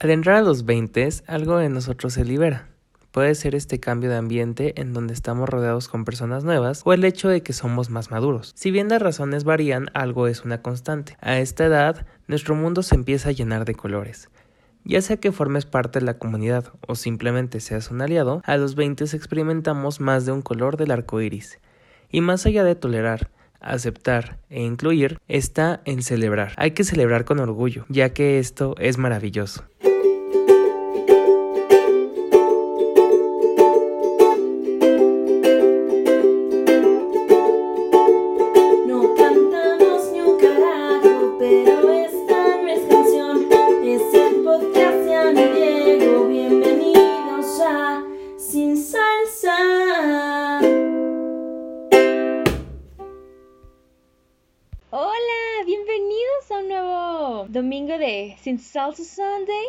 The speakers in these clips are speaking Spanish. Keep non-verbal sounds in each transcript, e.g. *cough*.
Al entrar a los 20, algo de nosotros se libera. Puede ser este cambio de ambiente en donde estamos rodeados con personas nuevas o el hecho de que somos más maduros. Si bien las razones varían, algo es una constante. A esta edad, nuestro mundo se empieza a llenar de colores. Ya sea que formes parte de la comunidad o simplemente seas un aliado, a los 20 experimentamos más de un color del arco iris. Y más allá de tolerar, aceptar e incluir, está en celebrar. Hay que celebrar con orgullo, ya que esto es maravilloso. Salsa Sunday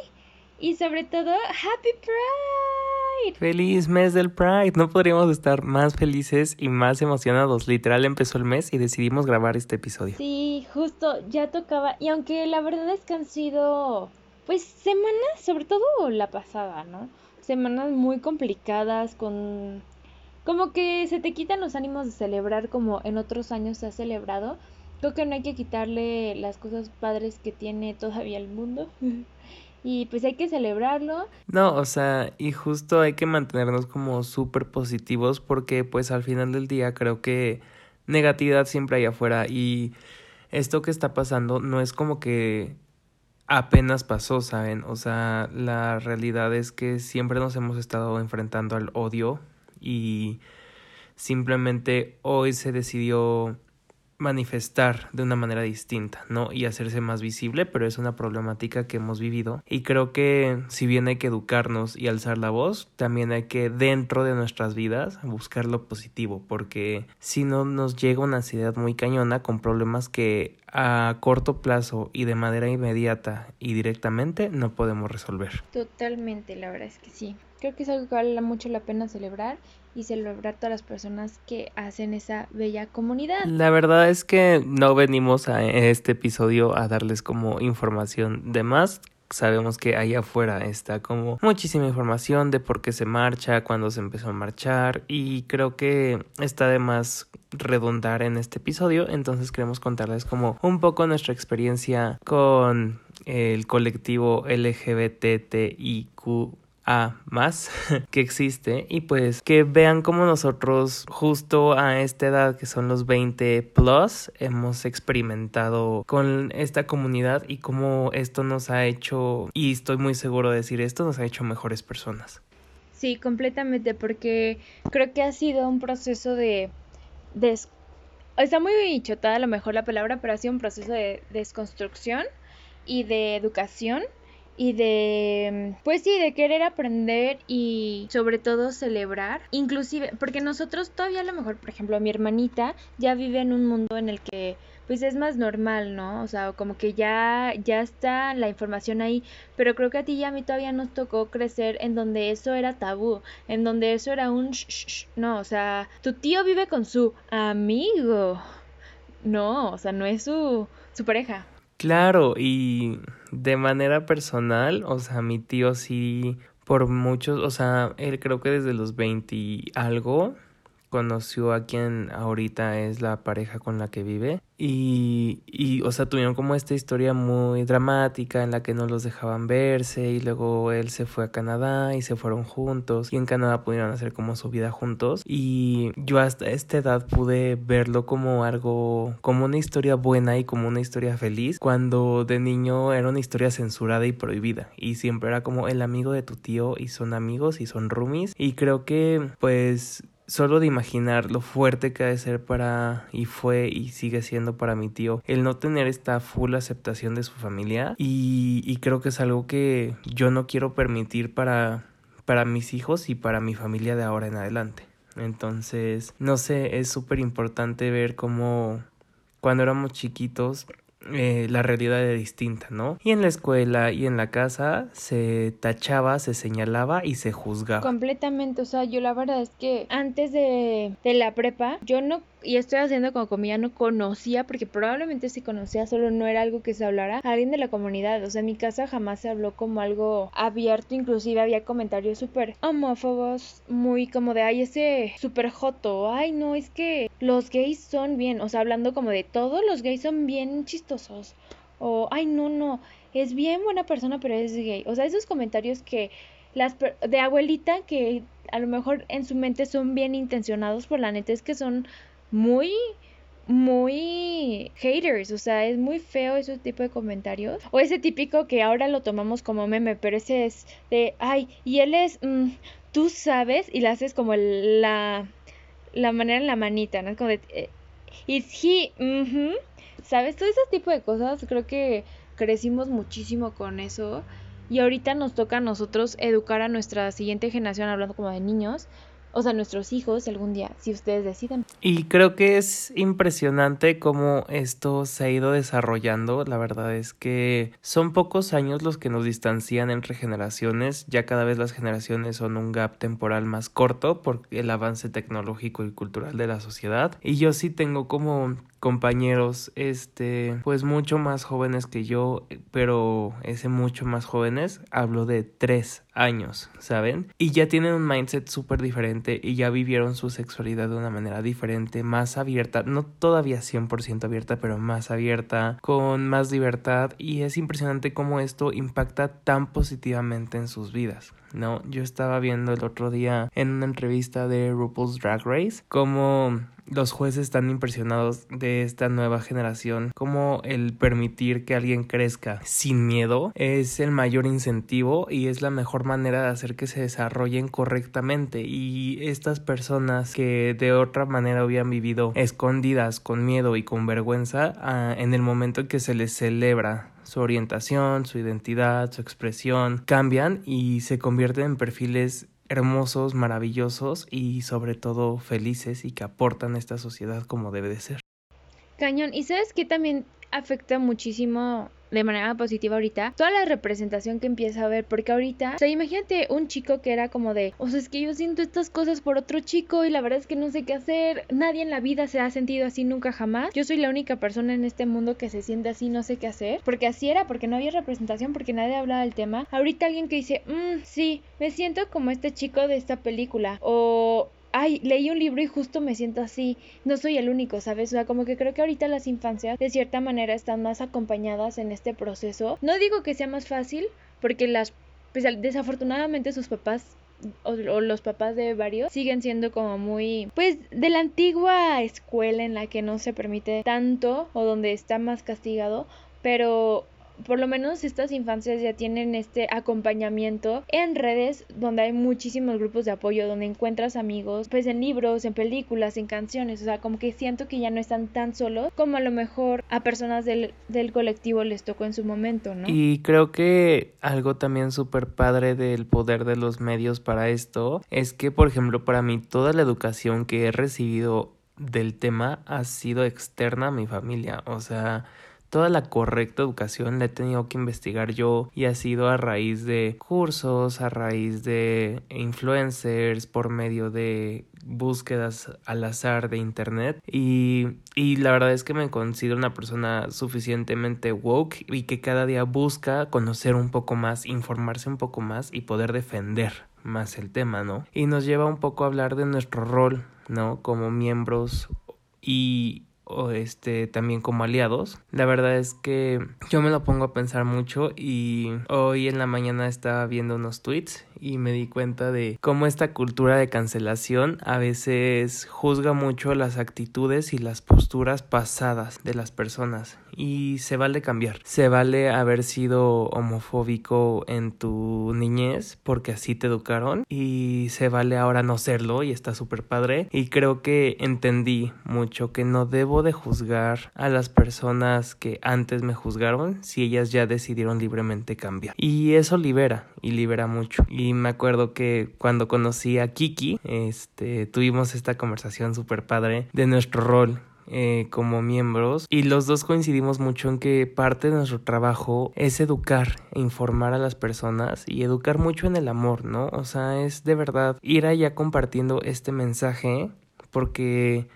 y sobre todo Happy Pride. Feliz mes del Pride. No podríamos estar más felices y más emocionados. Literal empezó el mes y decidimos grabar este episodio. Sí, justo ya tocaba. Y aunque la verdad es que han sido pues semanas, sobre todo la pasada, ¿no? Semanas muy complicadas con como que se te quitan los ánimos de celebrar como en otros años se ha celebrado creo que no hay que quitarle las cosas padres que tiene todavía el mundo. *laughs* y pues hay que celebrarlo. No, o sea, y justo hay que mantenernos como súper positivos porque pues al final del día creo que negatividad siempre hay afuera y esto que está pasando no es como que apenas pasó, ¿saben? O sea, la realidad es que siempre nos hemos estado enfrentando al odio y simplemente hoy se decidió manifestar de una manera distinta, ¿no? Y hacerse más visible, pero es una problemática que hemos vivido y creo que si bien hay que educarnos y alzar la voz, también hay que dentro de nuestras vidas buscar lo positivo, porque si no nos llega una ansiedad muy cañona con problemas que a corto plazo y de manera inmediata y directamente no podemos resolver. Totalmente, la verdad es que sí. Creo que es algo que vale mucho la pena celebrar y celebrar todas las personas que hacen esa bella comunidad. La verdad es que no venimos a este episodio a darles como información de más. Sabemos que ahí afuera está como muchísima información de por qué se marcha, cuándo se empezó a marchar y creo que está de más redundar en este episodio, entonces queremos contarles como un poco nuestra experiencia con el colectivo LGBTIQ más *laughs* que existe y pues que vean como nosotros justo a esta edad que son los 20 plus hemos experimentado con esta comunidad y cómo esto nos ha hecho y estoy muy seguro de decir esto nos ha hecho mejores personas. Sí, completamente porque creo que ha sido un proceso de, está muy chotada a lo mejor la palabra, pero ha sido un proceso de desconstrucción y de educación y de, pues sí, de querer aprender y sobre todo celebrar, inclusive, porque nosotros todavía a lo mejor, por ejemplo, mi hermanita ya vive en un mundo en el que pues es más normal, ¿no? O sea, como que ya, ya está la información ahí, pero creo que a ti y a mí todavía nos tocó crecer en donde eso era tabú, en donde eso era un shh, no, o sea, tu tío vive con su amigo, no, o sea, no es su, su pareja. Claro, y de manera personal, o sea, mi tío sí, por muchos, o sea, él creo que desde los 20 y algo, conoció a quien ahorita es la pareja con la que vive. Y, y, o sea, tuvieron como esta historia muy dramática en la que no los dejaban verse y luego él se fue a Canadá y se fueron juntos y en Canadá pudieron hacer como su vida juntos. Y yo hasta esta edad pude verlo como algo, como una historia buena y como una historia feliz cuando de niño era una historia censurada y prohibida. Y siempre era como el amigo de tu tío y son amigos y son roomies y creo que pues solo de imaginar lo fuerte que ha de ser para y fue y sigue siendo para mi tío el no tener esta full aceptación de su familia y, y creo que es algo que yo no quiero permitir para para mis hijos y para mi familia de ahora en adelante. Entonces, no sé, es súper importante ver cómo cuando éramos chiquitos eh, la realidad era distinta, ¿no? Y en la escuela y en la casa se tachaba, se señalaba y se juzgaba. Completamente, o sea, yo la verdad es que antes de, de la prepa, yo no y estoy haciendo como comida, no conocía, porque probablemente si conocía, solo no era algo que se hablara, a alguien de la comunidad. O sea, en mi casa jamás se habló como algo abierto, inclusive había comentarios súper homófobos, muy como de, ay, ese súper joto, ay, no, es que los gays son bien, o sea, hablando como de todos los gays son bien chistosos, o, ay, no, no, es bien buena persona, pero es gay. O sea, esos comentarios que las de abuelita que a lo mejor en su mente son bien intencionados, por la neta es que son muy muy haters, o sea, es muy feo ese tipo de comentarios. O ese típico que ahora lo tomamos como meme, pero ese es de, ay, y él es, mm, tú sabes, y le haces como la, la manera en la manita, ¿no? Es como de, eh, is he, ¿sabes? Todo ese tipo de cosas, creo que crecimos muchísimo con eso. Y ahorita nos toca a nosotros educar a nuestra siguiente generación, hablando como de niños, o sea, nuestros hijos algún día, si ustedes deciden. Y creo que es impresionante cómo esto se ha ido desarrollando. La verdad es que son pocos años los que nos distancian entre generaciones. Ya cada vez las generaciones son un gap temporal más corto por el avance tecnológico y cultural de la sociedad. Y yo sí tengo como compañeros, este, pues mucho más jóvenes que yo, pero ese mucho más jóvenes, hablo de tres años, ¿saben? Y ya tienen un mindset súper diferente y ya vivieron su sexualidad de una manera diferente, más abierta, no todavía 100% abierta, pero más abierta, con más libertad y es impresionante cómo esto impacta tan positivamente en sus vidas. No, yo estaba viendo el otro día en una entrevista de RuPaul's Drag Race cómo los jueces están impresionados de esta nueva generación, como el permitir que alguien crezca sin miedo es el mayor incentivo y es la mejor manera de hacer que se desarrollen correctamente. Y estas personas que de otra manera habían vivido escondidas con miedo y con vergüenza ah, en el momento en que se les celebra su orientación, su identidad, su expresión cambian y se convierten en perfiles hermosos, maravillosos y sobre todo felices y que aportan a esta sociedad como debe de ser. Cañón, y sabes que también afecta muchísimo de manera positiva ahorita toda la representación que empieza a ver porque ahorita o sea imagínate un chico que era como de o sea es que yo siento estas cosas por otro chico y la verdad es que no sé qué hacer nadie en la vida se ha sentido así nunca jamás yo soy la única persona en este mundo que se siente así no sé qué hacer porque así era porque no había representación porque nadie hablaba del tema. Ahorita alguien que dice mmm, sí me siento como este chico de esta película o ay, leí un libro y justo me siento así, no soy el único, ¿sabes? O sea, como que creo que ahorita las infancias de cierta manera están más acompañadas en este proceso. No digo que sea más fácil, porque las, pues, desafortunadamente sus papás o, o, los papás de varios siguen siendo como muy pues de la antigua escuela en la que no se permite tanto o donde está más castigado pero por lo menos estas infancias ya tienen este acompañamiento en redes donde hay muchísimos grupos de apoyo, donde encuentras amigos, pues en libros, en películas, en canciones, o sea, como que siento que ya no están tan solos como a lo mejor a personas del, del colectivo les tocó en su momento, ¿no? Y creo que algo también súper padre del poder de los medios para esto es que, por ejemplo, para mí toda la educación que he recibido del tema ha sido externa a mi familia, o sea, toda la correcta educación la he tenido que investigar yo y ha sido a raíz de cursos, a raíz de influencers, por medio de búsquedas al azar de internet y, y la verdad es que me considero una persona suficientemente woke y que cada día busca conocer un poco más, informarse un poco más y poder defender más el tema, ¿no? Y nos lleva un poco a hablar de nuestro rol, ¿no? Como miembros y o este también como aliados. La verdad es que yo me lo pongo a pensar mucho y hoy en la mañana estaba viendo unos tweets y me di cuenta de cómo esta cultura de cancelación a veces juzga mucho las actitudes y las posturas pasadas de las personas y se vale cambiar. Se vale haber sido homofóbico en tu niñez porque así te educaron y se vale ahora no serlo y está súper padre y creo que entendí mucho que no debo de juzgar a las personas que antes me juzgaron si ellas ya decidieron libremente cambiar. Y eso libera y libera mucho. Y me acuerdo que cuando conocí a Kiki, este, tuvimos esta conversación súper padre de nuestro rol eh, como miembros y los dos coincidimos mucho en que parte de nuestro trabajo es educar e informar a las personas y educar mucho en el amor, ¿no? O sea, es de verdad ir allá compartiendo este mensaje porque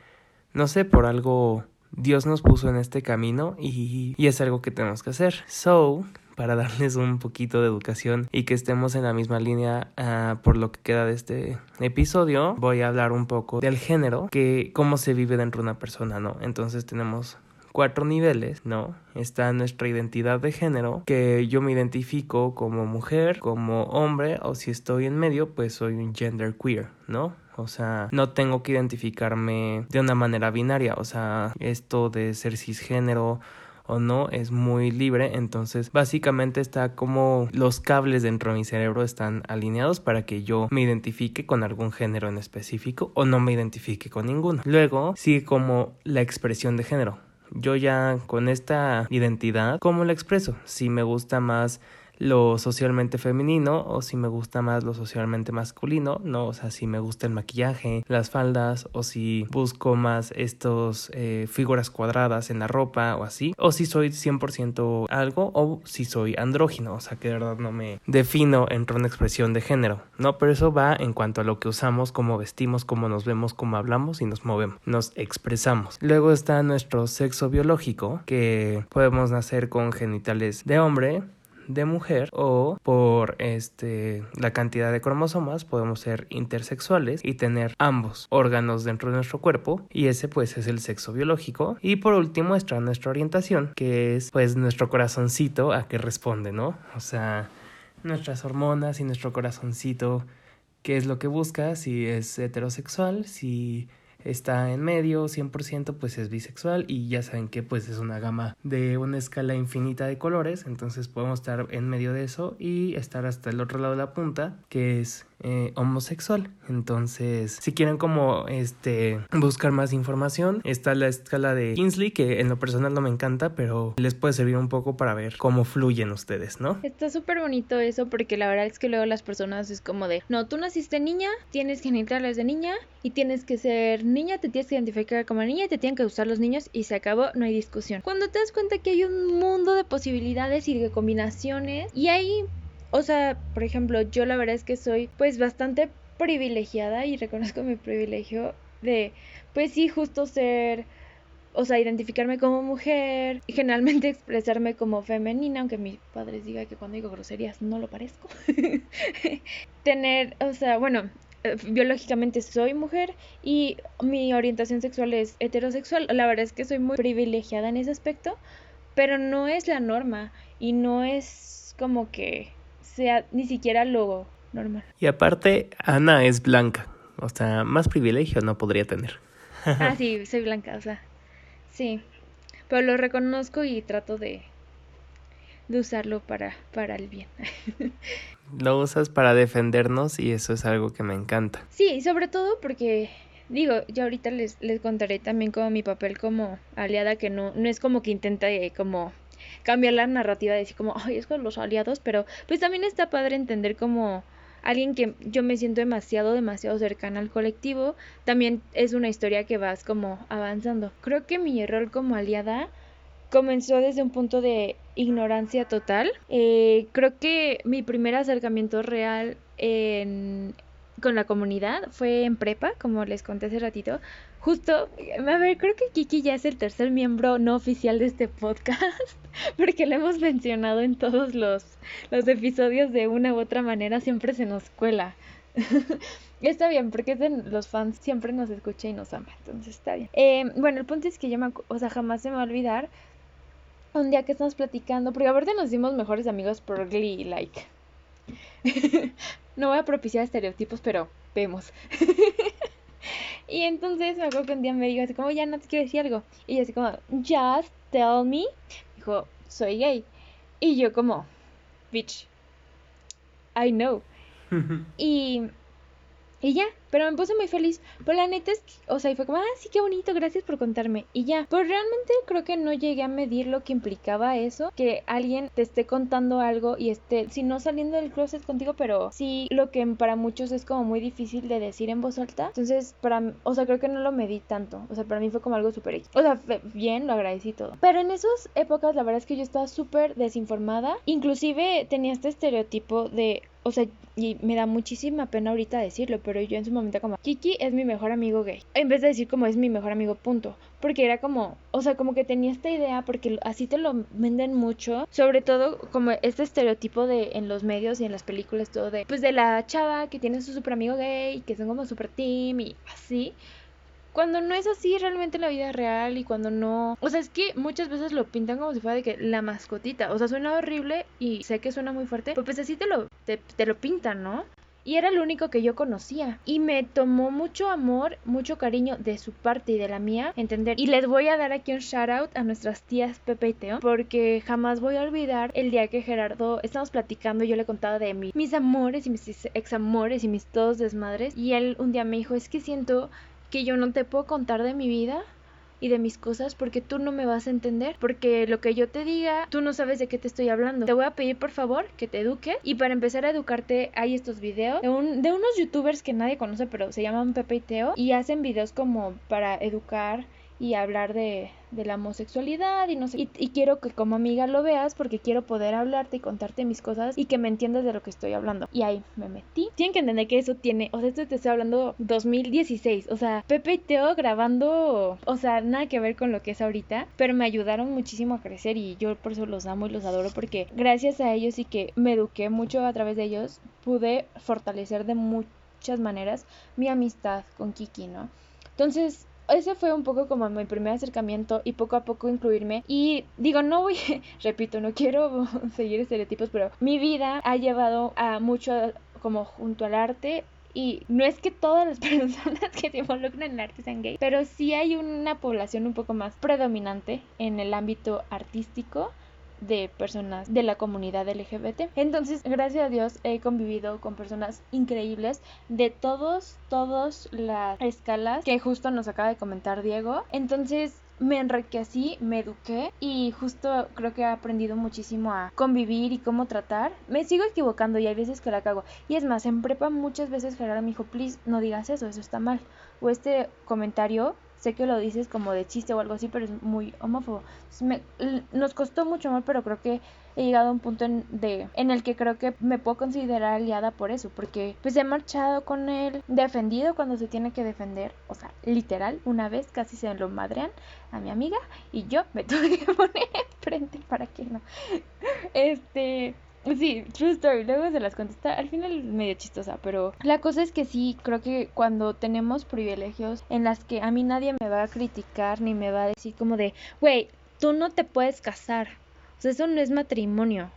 no sé, por algo Dios nos puso en este camino y, y es algo que tenemos que hacer. So, para darles un poquito de educación y que estemos en la misma línea uh, por lo que queda de este episodio, voy a hablar un poco del género, que cómo se vive dentro de una persona, ¿no? Entonces tenemos cuatro niveles, ¿no? Está nuestra identidad de género, que yo me identifico como mujer, como hombre, o si estoy en medio, pues soy un gender queer, ¿no? O sea, no tengo que identificarme de una manera binaria, o sea, esto de ser cisgénero o no es muy libre. Entonces básicamente está como los cables dentro de mi cerebro están alineados para que yo me identifique con algún género en específico o no me identifique con ninguno. Luego sigue como la expresión de género. Yo ya con esta identidad, ¿cómo la expreso? Si me gusta más lo socialmente femenino o si me gusta más lo socialmente masculino, ¿no? O sea, si me gusta el maquillaje, las faldas o si busco más estos eh, figuras cuadradas en la ropa o así, o si soy 100% algo o si soy andrógino, o sea, que de verdad no me defino entre una expresión de género, ¿no? Pero eso va en cuanto a lo que usamos, cómo vestimos, cómo nos vemos, cómo hablamos y nos movemos, nos expresamos. Luego está nuestro sexo biológico, que podemos nacer con genitales de hombre, de mujer o por este la cantidad de cromosomas podemos ser intersexuales y tener ambos órganos dentro de nuestro cuerpo y ese pues es el sexo biológico. Y por último está nuestra orientación que es pues nuestro corazoncito a qué responde no o sea nuestras hormonas y nuestro corazoncito qué es lo que busca si es heterosexual si está en medio 100% pues es bisexual y ya saben que pues es una gama de una escala infinita de colores entonces podemos estar en medio de eso y estar hasta el otro lado de la punta que es eh, homosexual. Entonces, si quieren como este buscar más información, está la escala de Kingsley, que en lo personal no me encanta, pero les puede servir un poco para ver cómo fluyen ustedes, ¿no? Está súper bonito eso, porque la verdad es que luego las personas es como de, no, tú naciste niña, tienes genitales de niña y tienes que ser niña, te tienes que identificar como niña y te tienen que gustar los niños y se acabó, no hay discusión. Cuando te das cuenta que hay un mundo de posibilidades y de combinaciones y hay o sea, por ejemplo, yo la verdad es que soy pues bastante privilegiada y reconozco mi privilegio de pues sí, justo ser o sea, identificarme como mujer y generalmente *laughs* expresarme como femenina, aunque mi padre diga que cuando digo groserías no lo parezco. *laughs* Tener, o sea, bueno, eh, biológicamente soy mujer y mi orientación sexual es heterosexual. La verdad es que soy muy privilegiada en ese aspecto, pero no es la norma y no es como que sea ni siquiera lo normal. Y aparte, Ana es blanca, o sea, más privilegio no podría tener. *laughs* ah, sí, soy blanca, o sea, sí, pero lo reconozco y trato de, de usarlo para, para el bien. *laughs* lo usas para defendernos y eso es algo que me encanta. Sí, sobre todo porque digo, yo ahorita les, les contaré también como mi papel como aliada, que no, no es como que intenta eh, como cambiar la narrativa de decir como, ay, es con los aliados, pero pues también está padre entender como alguien que yo me siento demasiado, demasiado cercana al colectivo, también es una historia que vas como avanzando. Creo que mi rol como aliada comenzó desde un punto de ignorancia total. Eh, creo que mi primer acercamiento real en, con la comunidad fue en prepa, como les conté hace ratito. Justo, a ver, creo que Kiki ya es el tercer miembro no oficial de este podcast, *laughs* porque lo hemos mencionado en todos los, los episodios de una u otra manera, siempre se nos cuela. *laughs* está bien, porque los fans, siempre nos escucha y nos ama, entonces está bien. Eh, bueno, el punto es que yo me, o sea, jamás se me va a olvidar un día que estamos platicando, porque aparte nos dimos mejores amigos por Glee, like. *laughs* no voy a propiciar estereotipos, pero vemos. *laughs* y entonces me acuerdo que un día me dijo así como, ya no te quiero decir algo. Y yo así como, just tell me. Dijo, soy gay. Y yo como, bitch, I know. *laughs* y, y ya, pero me puse muy feliz. Pero la neta es que, o sea, y fue como, ah, sí, qué bonito, gracias por contarme. Y ya, pues realmente creo que no llegué a medir lo que implicaba eso, que alguien te esté contando algo y esté, si no saliendo del closet contigo, pero sí lo que para muchos es como muy difícil de decir en voz alta. Entonces, para, o sea, creo que no lo medí tanto. O sea, para mí fue como algo súper O sea, bien, lo agradecí todo. Pero en esas épocas, la verdad es que yo estaba súper desinformada. Inclusive tenía este estereotipo de o sea, y me da muchísima pena ahorita decirlo, pero yo en su momento como, Kiki es mi mejor amigo gay. En vez de decir como es mi mejor amigo, punto. Porque era como, o sea, como que tenía esta idea, porque así te lo venden mucho, sobre todo como este estereotipo de en los medios y en las películas, todo de, pues de la chava que tiene su super amigo gay, que son como super team y así cuando no es así realmente en la vida real y cuando no... O sea, es que muchas veces lo pintan como si fuera de que la mascotita. O sea, suena horrible y sé que suena muy fuerte, pero pues así te lo, te, lo pintan, ¿no? Y era el único que yo conocía. Y me tomó mucho amor, mucho cariño de su parte y de la mía entender. Y les voy a dar aquí un shout out a nuestras tías Pepe y Teo. Porque jamás voy a olvidar el día que Gerardo estábamos platicando. Yo le contaba de mí, mis amores y mis examores y mis todos desmadres. Y él un día me dijo: Es que siento que yo no te puedo contar de mi vida y de mis cosas porque tú no me vas a entender, porque lo que yo te diga, tú no sabes de qué te estoy hablando. Te voy a pedir por favor que te eduques y para empezar a educarte hay estos videos de, de unos youtubers que nadie conoce pero se llaman Pepe y Teo y hacen videos como para educar y hablar de, de la homosexualidad y no sé. Y, quiero que como amiga lo veas porque quiero poder hablarte y contarte mis cosas y que me entiendas de lo que estoy hablando. Y ahí me metí. Tienen que entender que eso tiene, o sea, esto te estoy hablando 2016. O sea, Pepe y Teo grabando, o sea, nada que ver con lo que es ahorita, pero me ayudaron muchísimo a crecer y yo por eso los amo y los adoro porque gracias a ellos y que me eduqué mucho a través de ellos, pude fortalecer de muchas maneras mi amistad con Kiki, ¿no? Entonces, ese fue un poco como mi primer acercamiento y poco a poco incluirme. Y digo, no voy, *laughs* repito, no quiero *laughs* seguir estereotipos, pero mi vida ha llevado a mucho como junto al arte y no es que todas las *laughs* personas que se involucran en el arte sean gay, pero sí hay una población un poco más predominante en el ámbito artístico de personas de la comunidad LGBT. Entonces, gracias a Dios he convivido con personas increíbles de todos, todas las escalas que justo nos acaba de comentar Diego. Entonces, me enriquecí, me eduqué y justo creo que he aprendido muchísimo a convivir y cómo tratar. Me sigo equivocando y hay veces que la cago. Y es más, en prepa muchas veces Gerardo me dijo, please, no digas eso, eso está mal. O este comentario sé que lo dices como de chiste o algo así, pero es muy homófobo. nos costó mucho más, pero creo que he llegado a un punto en, de, en el que creo que me puedo considerar aliada por eso, porque pues he marchado con él, defendido cuando se tiene que defender, o sea, literal, una vez casi se lo madrean a mi amiga y yo me *laughs* tuve que poner frente para que no. Este, Sí, true story. Luego se las contesta. Al final medio chistosa, pero la cosa es que sí, creo que cuando tenemos privilegios en las que a mí nadie me va a criticar ni me va a decir como de, güey, tú no te puedes casar. O sea, eso no es matrimonio.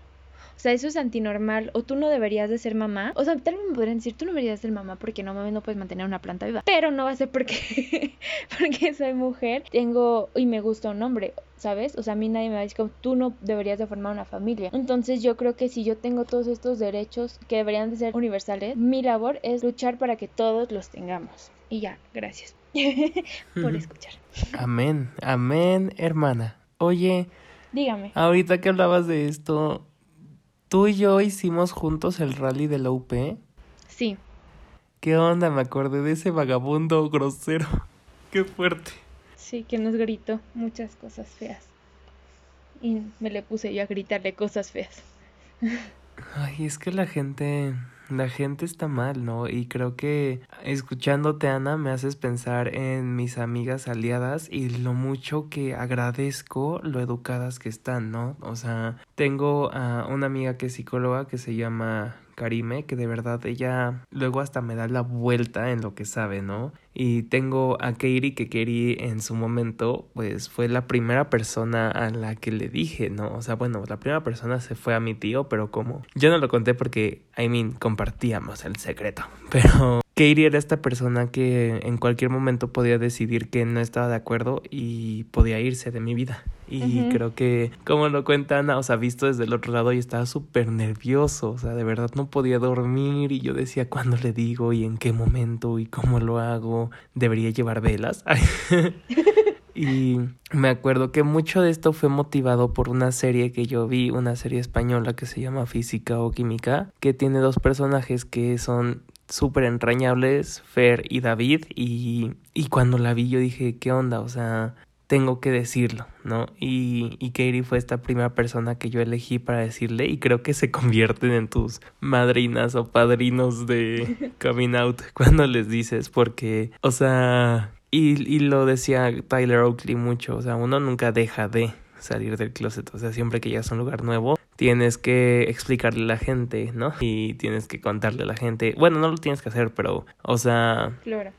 O sea, eso es antinormal. O tú no deberías de ser mamá. O sea, tal vez me podrían decir, tú no deberías de ser mamá porque no mames, no puedes mantener una planta viva. Pero no va a ser porque, *laughs* porque soy mujer, tengo y me gusta un hombre. ¿sabes? O sea, a mí nadie me va a decir como tú no deberías de formar una familia. Entonces yo creo que si yo tengo todos estos derechos que deberían de ser universales, mi labor es luchar para que todos los tengamos. Y ya, gracias *laughs* por escuchar. Amén, amén, hermana. Oye, dígame. Ahorita que hablabas de esto, Tú y yo hicimos juntos el rally de la UP. Sí. ¿Qué onda? Me acordé de ese vagabundo grosero. *laughs* Qué fuerte. Sí, que nos gritó muchas cosas feas. Y me le puse yo a gritarle cosas feas. *laughs* Ay, es que la gente la gente está mal, ¿no? Y creo que escuchándote, Ana, me haces pensar en mis amigas aliadas y lo mucho que agradezco lo educadas que están, ¿no? O sea, tengo a una amiga que es psicóloga que se llama Karime, que de verdad ella luego hasta me da la vuelta en lo que sabe, ¿no? Y tengo a Katie, que Katie en su momento, pues fue la primera persona a la que le dije, ¿no? O sea, bueno, la primera persona se fue a mi tío, pero como yo no lo conté porque, I mean, compartíamos el secreto, *laughs* pero Katie era esta persona que en cualquier momento podía decidir que no estaba de acuerdo y podía irse de mi vida. Y creo que, como lo cuenta Ana, o sea, visto desde el otro lado y estaba súper nervioso, o sea, de verdad no podía dormir y yo decía cuándo le digo y en qué momento y cómo lo hago, debería llevar velas. *laughs* y me acuerdo que mucho de esto fue motivado por una serie que yo vi, una serie española que se llama Física o Química, que tiene dos personajes que son súper entrañables, Fer y David, y, y cuando la vi yo dije, ¿qué onda? O sea, tengo que decirlo, ¿no? Y, y Katie fue esta primera persona que yo elegí para decirle y creo que se convierten en tus madrinas o padrinos de *laughs* coming out cuando les dices, porque, o sea, y, y lo decía Tyler Oakley mucho, o sea, uno nunca deja de salir del closet, o sea, siempre que llegas a un lugar nuevo, tienes que explicarle a la gente, ¿no? Y tienes que contarle a la gente, bueno, no lo tienes que hacer, pero, o sea, Claro.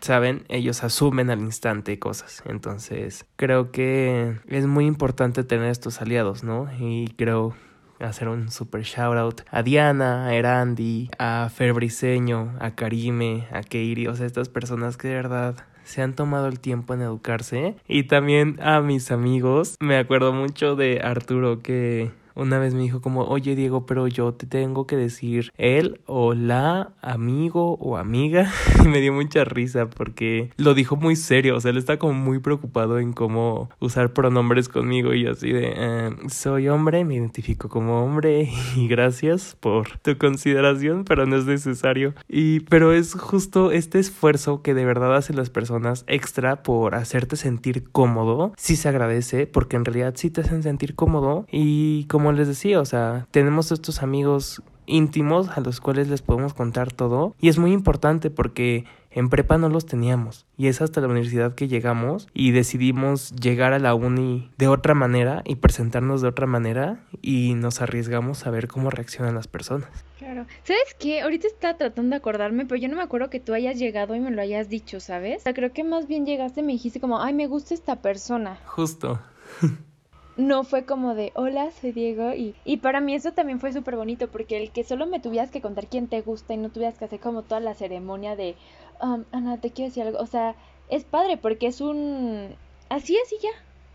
saben, ellos asumen al instante cosas. Entonces, creo que es muy importante tener estos aliados, ¿no? Y creo hacer un super shout out a Diana, a Erandi, a Fer Briseño, a Karime, a Keiri, o sea, estas personas que de verdad se han tomado el tiempo en educarse. Y también a mis amigos, me acuerdo mucho de Arturo que una vez me dijo como, oye Diego, pero yo te tengo que decir él o la amigo o amiga. *laughs* Y me dio mucha risa porque lo dijo muy serio, o sea, él está como muy preocupado en cómo usar pronombres conmigo y yo así de, eh, soy hombre, me identifico como hombre *laughs* y gracias por tu consideración, pero no es necesario. Y, pero es justo este esfuerzo que de verdad hacen las personas extra por hacerte sentir cómodo, sí se agradece porque en realidad sí te hacen sentir cómodo y como les decía, o sea, tenemos estos amigos íntimos a los cuales les podemos contar todo y es muy importante porque en prepa no los teníamos y es hasta la universidad que llegamos y decidimos llegar a la uni de otra manera y presentarnos de otra manera y nos arriesgamos a ver cómo reaccionan las personas. Claro. ¿Sabes qué? Ahorita estaba tratando de acordarme, pero yo no me acuerdo que tú hayas llegado y me lo hayas dicho, ¿sabes? O sea, creo que más bien llegaste y me dijiste como, ay, me gusta esta persona. Justo. *laughs* No fue como de, hola, soy Diego. Y, y para mí eso también fue súper bonito, porque el que solo me tuvieras que contar quién te gusta y no tuvieras que hacer como toda la ceremonia de, um, Ana, te quiero decir algo. O sea, es padre porque es un... Así es y ya.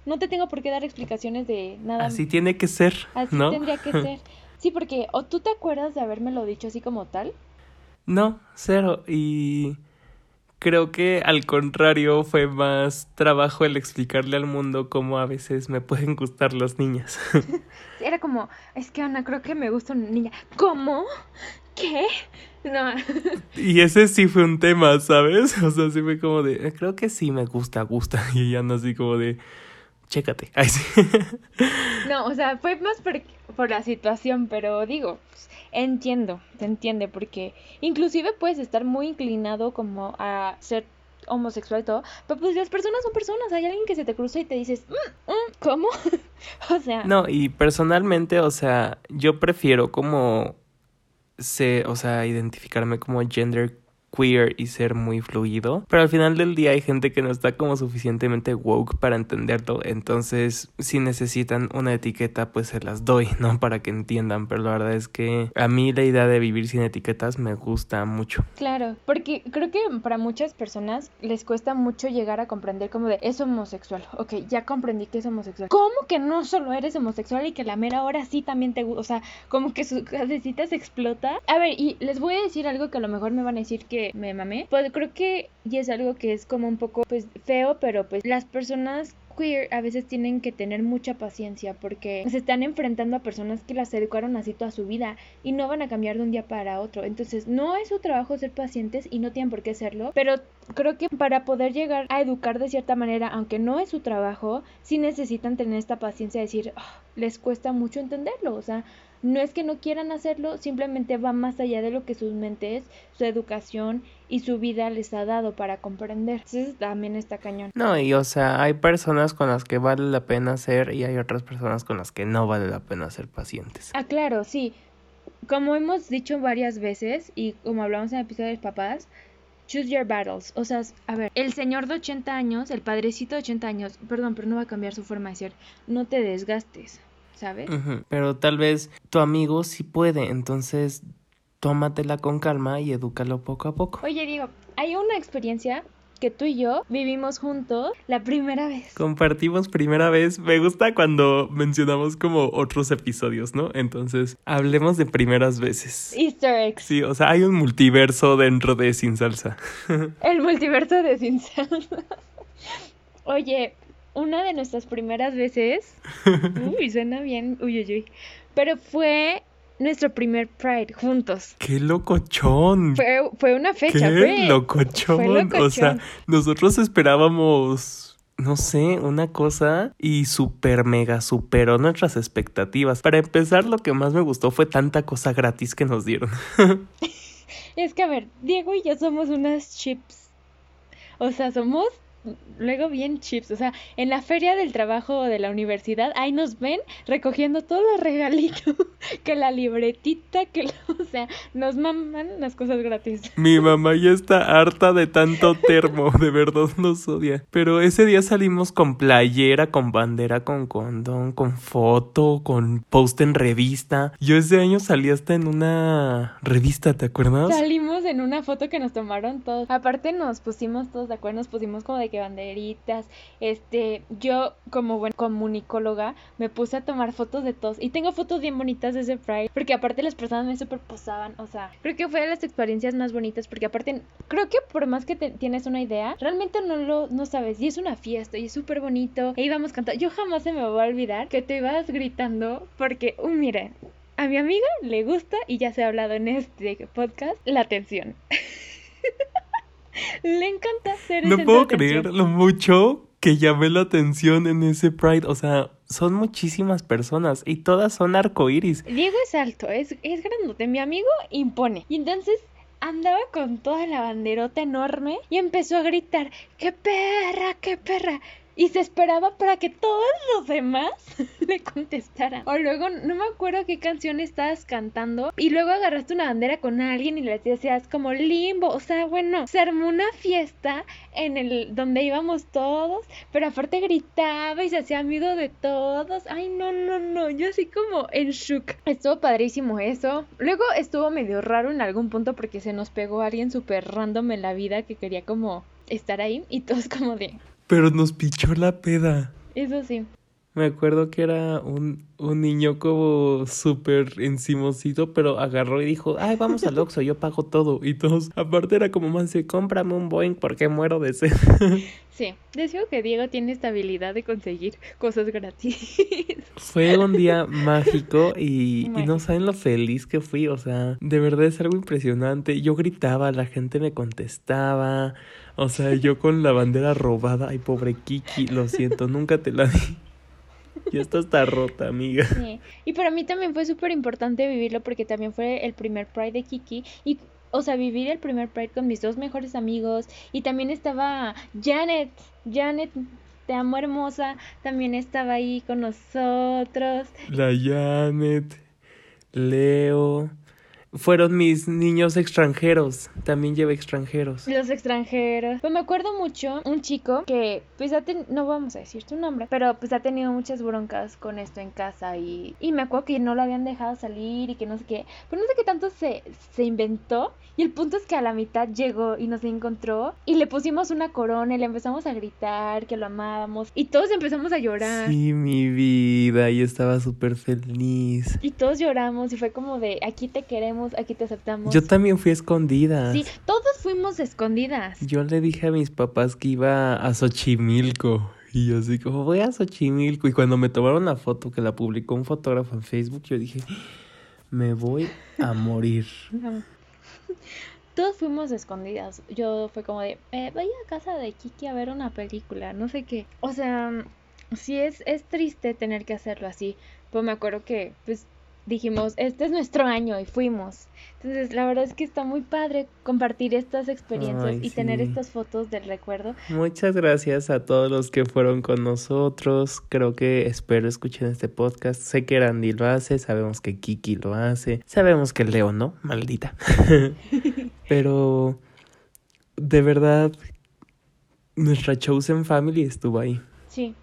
No te tengo por qué dar explicaciones de nada. Así tiene que ser, Así ¿no? tendría que ser. *laughs* Sí, porque o tú te acuerdas de habérmelo dicho así como tal. No, cero. Y creo que al contrario fue más trabajo el explicarle al mundo cómo a veces me pueden gustar las niñas. *laughs* Era como, es que Ana, creo que me gusta una niña. ¿Cómo? ¿Qué? No. *laughs* y ese sí fue un tema, ¿sabes? *laughs* O sea, sí fue como de, "Eh, creo que sí me gusta, gusta. Y ella no así como de, chécate. Ay, sí. *laughs* No, o sea, fue más por, por la situación, pero digo, pues, entiendo, se entiende, porque inclusive puedes estar muy inclinado como a ser homosexual y todo, pero pues las personas son personas, hay alguien que se te cruza y te dices, "Mm, mm, ¿cómo? *laughs* o sea, No, y personalmente, o sea, yo prefiero como se, o sea, identificarme como gender queer y ser muy fluido, pero al final del día hay gente que no está como suficientemente woke para entenderlo, entonces si necesitan una etiqueta pues se las doy, ¿no? *laughs* Para que entiendan, pero la verdad es que a mí la idea de vivir sin etiquetas me gusta mucho. Claro, porque creo que para muchas personas les cuesta mucho llegar a comprender como de es homosexual. Ok, ya comprendí que es homosexual. ¿Cómo que no solo eres homosexual y que la mera hora sí también te gusta? O sea, como que su *laughs* cabecita se explota. A ver, y les voy a decir algo que a lo mejor me van a decir que me mamé. Pues creo que y es algo que es como un poco pues feo, pero pues las personas queer a veces tienen que tener mucha paciencia porque se están enfrentando a personas que las educaron así toda su vida y no van a cambiar de un día para otro. Entonces, no es su trabajo ser pacientes y no tienen por qué serlo, pero creo que para poder llegar a educar de cierta manera, aunque no es su trabajo, sí necesitan tener esta paciencia de decir, "Ah, les cuesta mucho entenderlo, o sea, no es que no quieran hacerlo, simplemente va más allá de lo que sus mentes, su educación y su vida les ha dado para comprender. Entonces también está cañón. No, y o sea, hay personas con las que vale la pena ser y hay otras personas con las que no vale la pena ser pacientes. Ah, claro, sí. Como hemos dicho varias veces y como hablamos en el episodio de papás, choose your battles. O sea, a ver, el señor de 80 años, el padrecito de 80 años, perdón, pero no va a cambiar su forma de ser. No te desgastes, ¿sabes? Pero tal vez tu amigo sí puede, entonces tómatela con calma y edúcalo poco a poco. Oye, digo, hay una experiencia que tú y yo vivimos juntos la primera vez. Compartimos primera vez. Me gusta cuando mencionamos como otros episodios, ¿no? Entonces, hablemos de primeras veces. Easter eggs. Sí, o sea, hay un multiverso dentro de Sin Salsa. El multiverso de Sin Salsa. *laughs* Oye, una de nuestras primeras veces. *laughs* Uy, suena bien. Uy, uy, uy. Pero fue nuestro primer Pride juntos. ¡Qué locochón! Fue, fue una fecha, ¡Qué fue. locochón! fue locochón. O sea, nosotros esperábamos no sé, una cosa y super mega superó nuestras expectativas. Para empezar, lo que más me gustó fue tanta cosa gratis que nos dieron. *laughs* es que a ver, Diego y yo somos unas chips. O sea, somos luego bien chips, o sea, en la feria del trabajo de la universidad, ahí nos ven recogiendo todos los regalitos, *laughs* que la libretita, que, o sea, nos maman las cosas gratis. Mi mamá ya está harta de tanto termo, de verdad nos odia. Pero ese día salimos con playera, con bandera, con condón, con foto, con post en revista. Yo ese año salí hasta en una revista, ¿te acuerdas? Salimos en una foto que nos tomaron todos. Aparte nos pusimos todos de acuerdo, nos pusimos como de que banderitas. Este, yo como buen comunicóloga me puse a tomar fotos de todos y tengo fotos bien bonitas de ese Pride, porque aparte las personas me superposaban, o sea, creo que fue de las experiencias más bonitas porque aparte creo que por más que tienes una idea, realmente no lo no sabes y es una fiesta y es súper bonito. E íbamos cantando. Yo jamás se me va a olvidar que te ibas gritando porque, uh, miren, a mi amiga le gusta, y ya se ha hablado en este podcast, la atención. *laughs* Le encanta hacer No puedo creer lo mucho que llamé la atención en ese Pride. O sea, son muchísimas personas y todas son arcoíris. Diego es alto, es, es grandote. Mi amigo impone. Y entonces andaba con toda la banderota enorme y empezó a gritar: ¡Qué perra, qué perra! Y se esperaba para que todos los demás *laughs* le contestaran. O luego, no me acuerdo qué canción estabas cantando y luego agarraste una bandera con alguien y le decías como limbo. O sea, bueno, se armó una fiesta en el donde íbamos todos, pero aparte gritaba y se hacía amigo de todos. Ay, no, no, no, yo así como en shook. Estuvo padrísimo eso. Luego estuvo medio raro en algún punto porque se nos pegó alguien súper random en la vida que quería como estar ahí y todos como de pero nos pichó la peda. Eso sí. Me acuerdo que era un, un niño como súper encimosito, pero agarró y dijo, ay, vamos al Oxxo, yo pago todo. Y todos, aparte era como más de, cómprame un Boeing porque muero de sed. *laughs* Sí, deseo que Diego tiene esta habilidad de conseguir cosas gratis. *laughs* Fue un día mágico y, y no saben lo feliz que fui, o sea, de verdad es algo impresionante. Yo gritaba, la gente me contestaba, o sea, yo con la bandera robada, ay, pobre Kiki, lo siento, nunca te la di. Y esto está rota, amiga. Sí. Y para mí también fue súper importante vivirlo porque también fue el primer Pride de Kiki. Y, o sea, vivir el primer Pride con mis dos mejores amigos. Y también estaba Janet. Janet, te amo hermosa. También estaba ahí con nosotros. La Janet. Leo fueron mis niños extranjeros. También llevé extranjeros. Los extranjeros. Pues me acuerdo mucho un chico que, pues no vamos a decir su nombre, pero pues ha tenido muchas broncas con esto en casa y, y me acuerdo que no lo habían dejado salir y que no sé qué. Pero no sé qué tanto se, se inventó. Y el punto es que a la mitad llegó y nos encontró y le pusimos una corona y le empezamos a gritar que lo amábamos y todos empezamos a llorar. Sí, mi vida, y estaba súper feliz. Y todos lloramos y fue como de aquí te queremos aquí te aceptamos. Yo también fui escondida. Sí, todos fuimos escondidas. Yo le dije a mis papás que iba a Xochimilco. Y yo así como voy a Xochimilco. Y cuando me tomaron la foto que la publicó un fotógrafo en Facebook, yo dije, me voy a morir. *laughs* Todos fuimos escondidas. Yo fue como de, eh, voy a casa de Kiki a ver una película, no sé qué. O sea, sí es, es triste tener que hacerlo así. Pues me acuerdo que, pues, dijimos, este es nuestro año y fuimos. Entonces, la verdad es que está muy padre compartir estas experiencias y tener estas fotos del recuerdo. Muchas gracias a todos los que fueron con nosotros. Creo que espero escuchen este podcast. Sé que Randy lo hace, sabemos que Kiki lo hace, sabemos que Leo no, maldita. *laughs* Pero de verdad, nuestra Chosen Family estuvo ahí. Sí.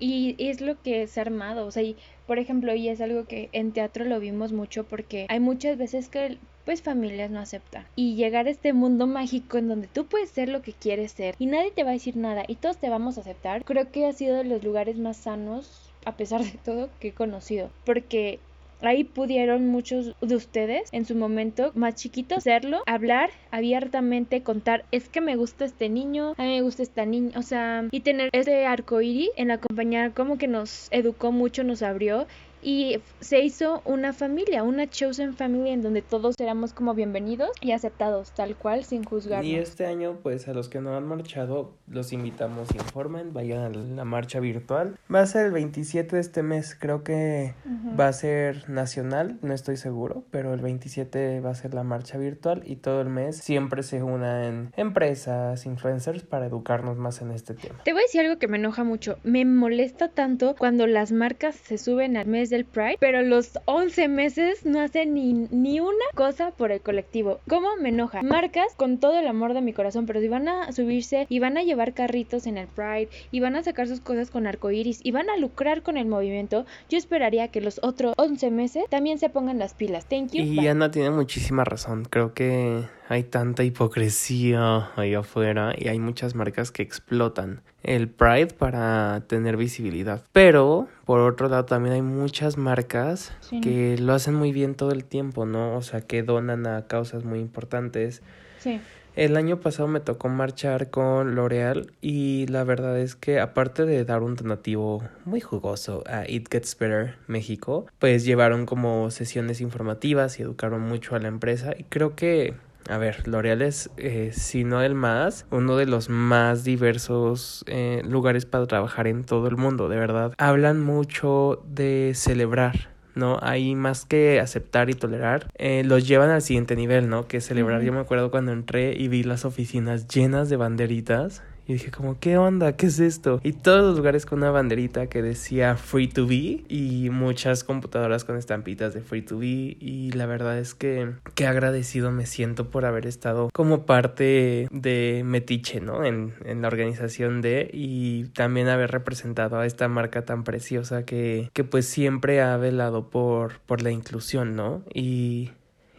Y es lo que se ha armado, o sea, y por ejemplo, y es algo que en teatro lo vimos mucho porque hay muchas veces que pues familias no aceptan. Y llegar a este mundo mágico en donde tú puedes ser lo que quieres ser y nadie te va a decir nada y todos te vamos a aceptar, creo que ha sido de los lugares más sanos a pesar de todo que he conocido. Porque Ahí pudieron muchos de ustedes en su momento más chiquitos hacerlo, hablar abiertamente, contar, es que me gusta este niño, a mí me gusta esta niña, o sea, y tener ese arco iris en la compañía como que nos educó mucho, nos abrió y se hizo una familia, una chosen family en donde todos éramos como bienvenidos y aceptados tal cual sin juzgarnos. Y este año pues a los que no han marchado los invitamos, informen, vayan a la marcha virtual. Va a ser el 27 de este mes, creo que va a ser nacional, no estoy seguro, pero el 27 va a ser la marcha virtual y todo el mes siempre se unan empresas, influencers para educarnos más en este tema. Te voy a decir algo que me enoja mucho, me molesta tanto cuando las marcas se suben al mes del Pride, pero los 11 meses no hacen ni, ni una cosa por el colectivo. ¿Cómo me enoja? Marcas con todo el amor de mi corazón, pero si van a subirse y van a llevar carritos en el Pride y van a sacar sus cosas con arcoiris y van a lucrar con el movimiento, yo esperaría que los otros 11 meses también se pongan las pilas. Thank you. Y Ana tiene muchísima razón. Creo que hay tanta hipocresía ahí afuera y hay muchas marcas que explotan el Pride para tener visibilidad. Pero, por otro lado, también hay muchas marcas que lo hacen muy bien todo el tiempo, ¿no? O sea, que donan a causas muy importantes. Sí. El año pasado me tocó marchar con L'Oreal y la verdad es que aparte de dar un donativo muy jugoso a It Gets Better México, pues llevaron como sesiones informativas y educaron mucho a la empresa y creo que a ver, L'Oreal es, eh, si no el más, uno de los más diversos eh, lugares para trabajar en todo el mundo, de verdad. Hablan mucho de celebrar, ¿no? Hay más que aceptar y tolerar, eh, los llevan al siguiente nivel, ¿no? Que celebrar. Yo me acuerdo cuando entré y vi las oficinas llenas de banderitas y dije como, ¿qué onda? ¿Qué es esto? Y todos los lugares con una banderita que decía Free to Be y muchas computadoras con estampitas de Free to Be y la verdad es que qué agradecido me siento por haber estado como parte de Metiche, ¿no? En, en la organización de y también haber representado a esta marca tan preciosa que, que pues siempre ha velado por, por la inclusión, ¿no? Y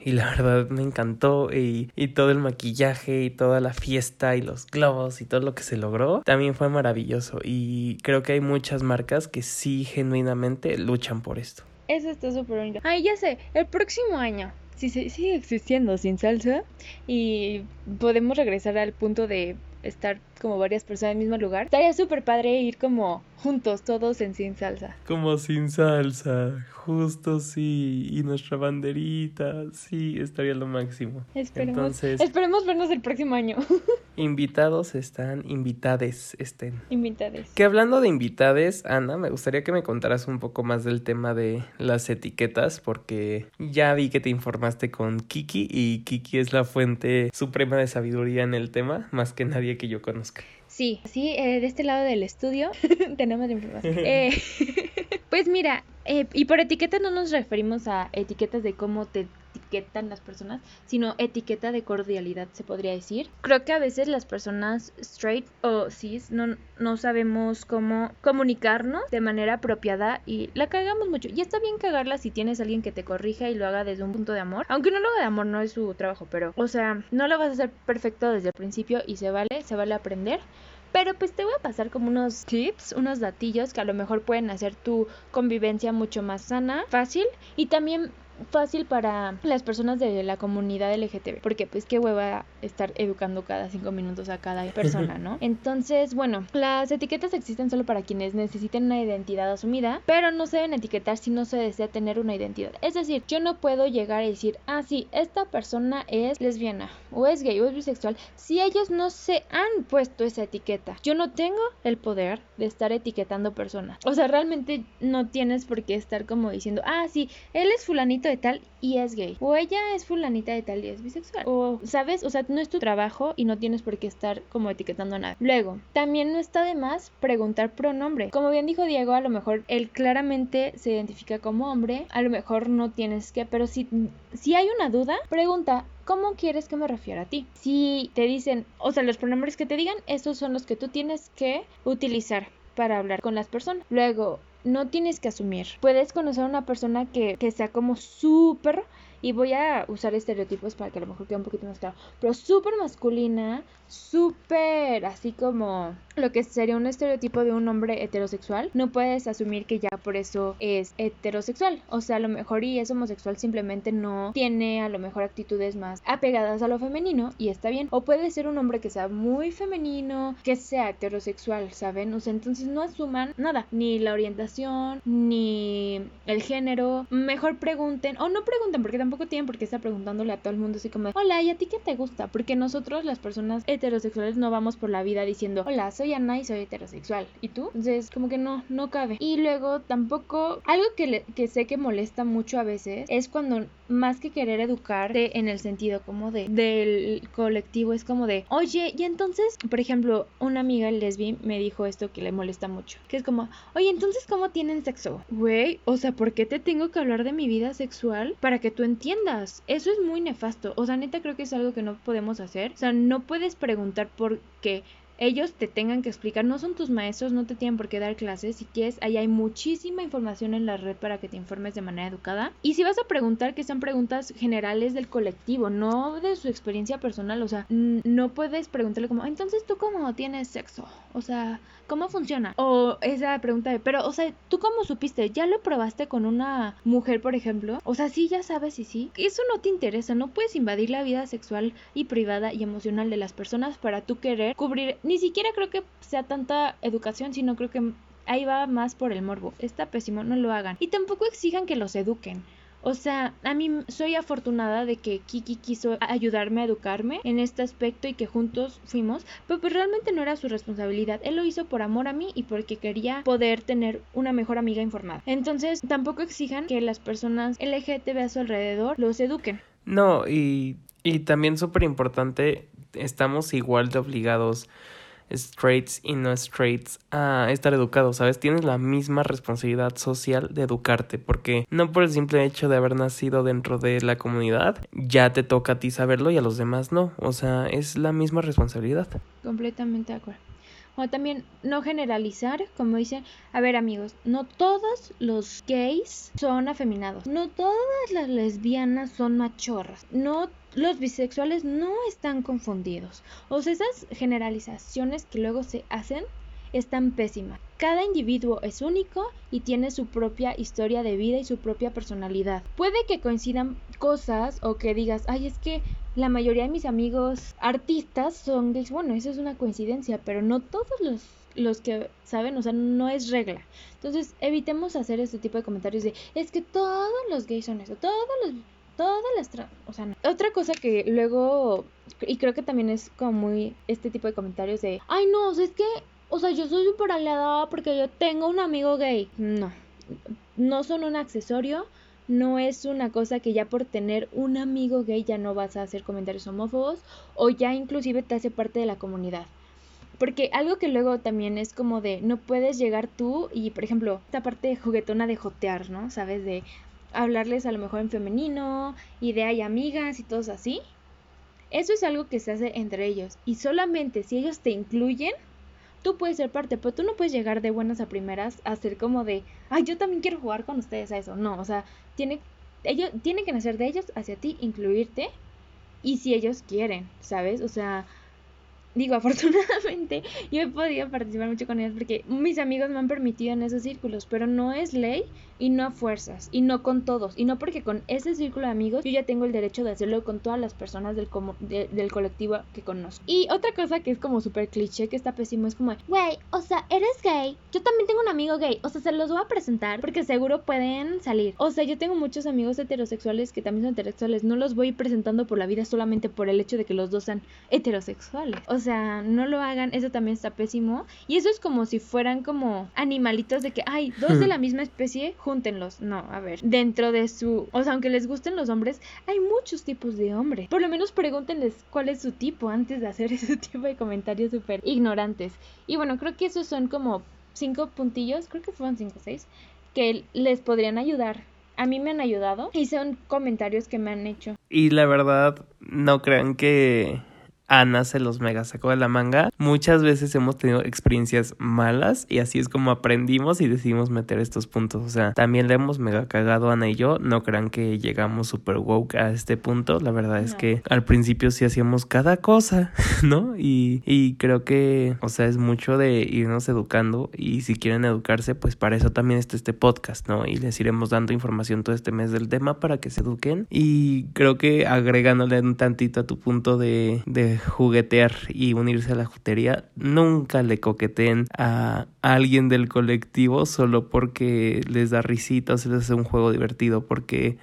y la verdad me encantó y, y, todo el maquillaje y toda la fiesta y los globos y todo lo que se logró también fue maravilloso y creo que hay muchas marcas que sí genuinamente luchan por esto. Eso está súper bonito. Ay, ya sé, el próximo año si se sigue existiendo sin salsa y podemos regresar al punto de estar como varias personas en el mismo lugar, estaría súper padre ir como juntos, todos en sin salsa. Como sin salsa, justo sí, y nuestra banderita, sí, estaría lo máximo. Esperemos, Entonces, esperemos vernos el próximo año. *laughs* invitados están, invitades estén. Invitades. Que hablando de invitades, Ana, me gustaría que me contaras un poco más del tema de las etiquetas, porque ya vi que te informaste con Kiki y Kiki es la fuente suprema de sabiduría en el tema, más que nadie que yo conozca. Sí, sí, eh, de este lado del estudio *laughs* tenemos información. *laughs* Eh, *laughs* pues mira, eh, y por etiqueta no nos referimos a etiquetas de cómo te etiquetan las personas, sino etiqueta de cordialidad, se podría decir. Creo que a veces las personas straight o cis no, no sabemos cómo comunicarnos de manera apropiada y la cagamos mucho. Y está bien cagarla si tienes a alguien que te corrija y lo haga desde un punto de amor. Aunque no lo haga de amor, no es su trabajo, pero, o sea, no lo vas a hacer perfecto desde el principio y se vale, se vale aprender. Pero pues te voy a pasar como unos tips, unos datillos que a lo mejor pueden hacer tu convivencia mucho más sana, fácil y también fácil para las personas de la comunidad LGTB, porque pues qué hueva estar educando cada cinco minutos a cada persona, *laughs* ¿no? Entonces, bueno, las etiquetas existen solo para quienes necesiten una identidad asumida, pero no se deben etiquetar si no se desea tener una identidad. Es decir, yo no puedo llegar a decir, ah, sí, esta persona es lesbiana, o es gay, o es bisexual, si ellos no se han puesto esa etiqueta. Yo no tengo el poder de estar etiquetando personas. O sea, realmente no tienes por qué estar como diciendo, ah, sí, él es fulanito de tal y es gay. O ella es fulanita de tal y es bisexual. O, ¿sabes? O sea, no es tu trabajo y no tienes por qué estar como etiquetando a nadie. Luego, también no está de más preguntar pronombre. Como bien dijo Diego, a lo mejor él claramente se identifica como hombre. A lo mejor no tienes que, pero si, si hay una duda, pregunta, ¿cómo quieres que me refiera a ti? Si te dicen, o sea, los pronombres que te digan, esos son los que tú tienes que utilizar para hablar con las personas. Luego, no tienes que asumir. Puedes conocer a una persona que, que sea como súper y voy a usar estereotipos para que a lo mejor quede un poquito más claro, pero súper masculina, súper así como lo que sería un estereotipo de un hombre heterosexual, no puedes asumir que ya por eso es heterosexual. O sea, a lo mejor y es homosexual simplemente no tiene a lo mejor actitudes más apegadas a lo femenino y está bien. O puede ser un hombre que sea muy femenino, que sea heterosexual, ¿saben? O sea, entonces no asuman nada, ni la orientación, ni el género. Mejor pregunten, o no pregunten porque tampoco tienen por preguntándole a todo el mundo así como, hola, ¿y a ti qué te gusta? Porque nosotros las personas heterosexuales no vamos por la vida diciendo, hola, soy Ana y soy heterosexual. ¿Y tú? Entonces, como que no, no cabe. Y luego tampoco, algo que, que sé que molesta mucho a veces es cuando más que querer educarte en el sentido como de del colectivo es como de oye y entonces por ejemplo una amiga lesbi me dijo esto que le molesta mucho que es como oye entonces cómo tienen sexo güey o sea por qué te tengo que hablar de mi vida sexual para que tú entiendas eso es muy nefasto. O sea neta creo que es algo que no podemos hacer. O sea no puedes preguntar por qué ellos te tengan que explicar, no son tus maestros, no te tienen por qué dar clases, si quieres, ahí hay muchísima información en la red para que te informes de manera educada. Y si vas a preguntar, que sean preguntas generales del colectivo, no de su experiencia personal, o sea, no puedes preguntarle como, entonces tú cómo tienes sexo, o sea, ¿cómo funciona? O esa pregunta de, pero, o sea, ¿tú cómo supiste? ¿Ya lo probaste con una mujer, por ejemplo? O sea, sí, ya sabes y sí. Eso no te interesa, no puedes invadir la vida sexual y privada y emocional de las personas para tú querer cubrir ni siquiera creo que sea tanta educación, sino creo que ahí va más por el morbo. Está pésimo, no lo hagan. Y tampoco exijan que los eduquen. O sea, a mí soy afortunada de que Kiki quiso ayudarme a educarme en este aspecto y que juntos fuimos, pero pues realmente no era su responsabilidad. Él lo hizo por amor a mí y porque quería poder tener una mejor amiga informada. Entonces, tampoco exijan que las personas LGTB a su alrededor los eduquen. No, y, y también súper importante, estamos igual de obligados straights y no straights a estar educados, ¿sabes? Tienes la misma responsabilidad social de educarte, porque no por el simple hecho de haber nacido dentro de la comunidad, ya te toca a ti saberlo y a los demás no, o sea, es la misma responsabilidad. Completamente de acuerdo. O también no generalizar, como dicen, a ver amigos, no todos los gays son afeminados, no todas las lesbianas son machorras, no los bisexuales no están confundidos. O sea, esas generalizaciones que luego se hacen están pésimas. Cada individuo es único y tiene su propia historia de vida y su propia personalidad. Puede que coincidan cosas o que digas, ay, es que la mayoría de mis amigos artistas son gays. Bueno, eso es una coincidencia, pero no todos los los que saben, o sea, no es regla. Entonces, evitemos hacer este tipo de comentarios de, es que todos los gays son eso, todos los todas las... o sea, otra cosa que luego, y creo que también es como muy este tipo de comentarios de, ay no, o sea, es que, o sea, yo soy súper aliada porque yo tengo un amigo gay. No, no son un accesorio, no es una cosa que ya por tener un amigo gay ya no vas a hacer comentarios homófobos o ya inclusive te hace parte de la comunidad. Porque algo que luego también es como de no puedes llegar tú y, por ejemplo, esta parte juguetona de jotear, ¿no? ¿Sabes? De, hablarles a lo mejor en femenino y de hay amigas y todos así. Eso es algo que se hace entre ellos y solamente si ellos te incluyen, tú puedes ser parte, pero tú no puedes llegar de buenas a primeras a ser como de, ay, yo también quiero jugar con ustedes a eso. No, o sea, tiene, ellos, tiene que nacer de ellos hacia ti, incluirte y si ellos quieren, ¿sabes? O sea, digo, *laughs* afortunadamente yo he podido participar mucho con ellos porque mis amigos me han permitido en esos círculos, pero no es ley y no a fuerzas y no con todos y no porque con ese círculo de amigos yo ya tengo el derecho de hacerlo con todas las personas del, como, del colectivo que conozco. Y otra cosa que es como súper cliché, que está pésimo, es como, güey, o sea, eres gay, yo también tengo un amigo gay, o sea, se los voy a presentar porque seguro pueden salir. O sea, yo tengo muchos amigos heterosexuales que también son heterosexuales, no los voy presentando por la vida solamente por el hecho de que los dos sean heterosexuales. O sea, no lo hagan, eso también está pésimo. Y eso es como si fueran como animalitos de que, hay dos de la *laughs* misma especie, júntenlos. No, a ver, dentro de su, o sea, aunque les gusten los hombres, hay muchos tipos de hombres. Por lo menos pregúntenles cuál es su tipo antes de hacer *laughs* ese tipo de comentarios súper ignorantes. Y bueno, creo que esos son como cinco puntillos, creo que fueron cinco o seis, que les podrían ayudar a mí me han ayudado y son comentarios que me han hecho. Y la verdad, no crean que Ana se los mega sacó de la manga. Muchas veces hemos tenido experiencias malas y así es como aprendimos y decidimos meter estos puntos. O sea, también le hemos mega cagado Ana y yo. No crean que llegamos super woke a este punto. La verdad es que al principio sí hacíamos cada cosa, *laughs* ¿no? Y, y creo que, o sea, es mucho de irnos educando y si quieren educarse, pues para eso también está este podcast, ¿no? Y les iremos dando información todo este mes del tema para que se eduquen. Y creo que agregándole un tantito a tu punto de, de juguetear y unirse a la jutería, nunca le coqueteen a alguien del colectivo solo porque les da risita o se les hace un juego divertido, porque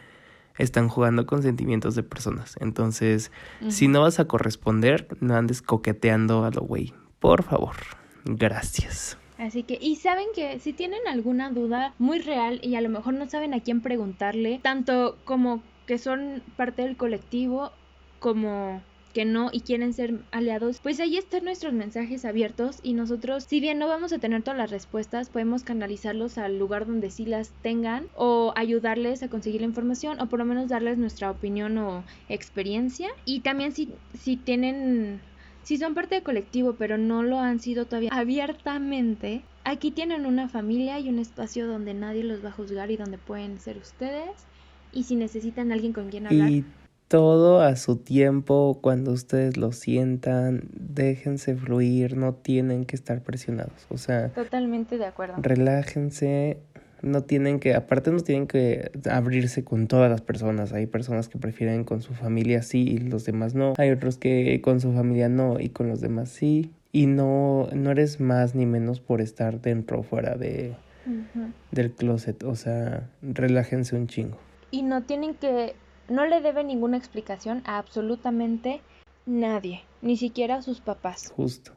están jugando con sentimientos de personas. Entonces, si no vas a corresponder, no andes coqueteando a lo güey. Por favor. Gracias. Así que, y saben que si tienen alguna duda muy real y a lo mejor no saben a quién preguntarle, tanto como que son parte del colectivo, como que no y quieren ser aliados, pues ahí están nuestros mensajes abiertos y nosotros, si bien no vamos a tener todas las respuestas, podemos canalizarlos al lugar donde sí las tengan o ayudarles a conseguir la información o por lo menos darles nuestra opinión o experiencia. Y también si, si tienen si son parte del colectivo pero no lo han sido todavía abiertamente, aquí tienen una familia y un espacio donde nadie los va a juzgar y donde pueden ser ustedes. Y si necesitan alguien con quien hablar todo a su tiempo, cuando ustedes lo sientan, déjense fluir, no tienen que estar presionados. O sea, totalmente de acuerdo. Relájense, no tienen que, aparte no tienen que abrirse con todas las personas. Hay personas que prefieren con su familia sí y los demás no. Hay otros que con su familia no y con los demás sí. Y no, no eres más ni menos por estar dentro o fuera de, del closet. O sea, relájense un chingo. Y no tienen que no le debe ninguna explicación a absolutamente nadie, ni siquiera a sus papás. Justo.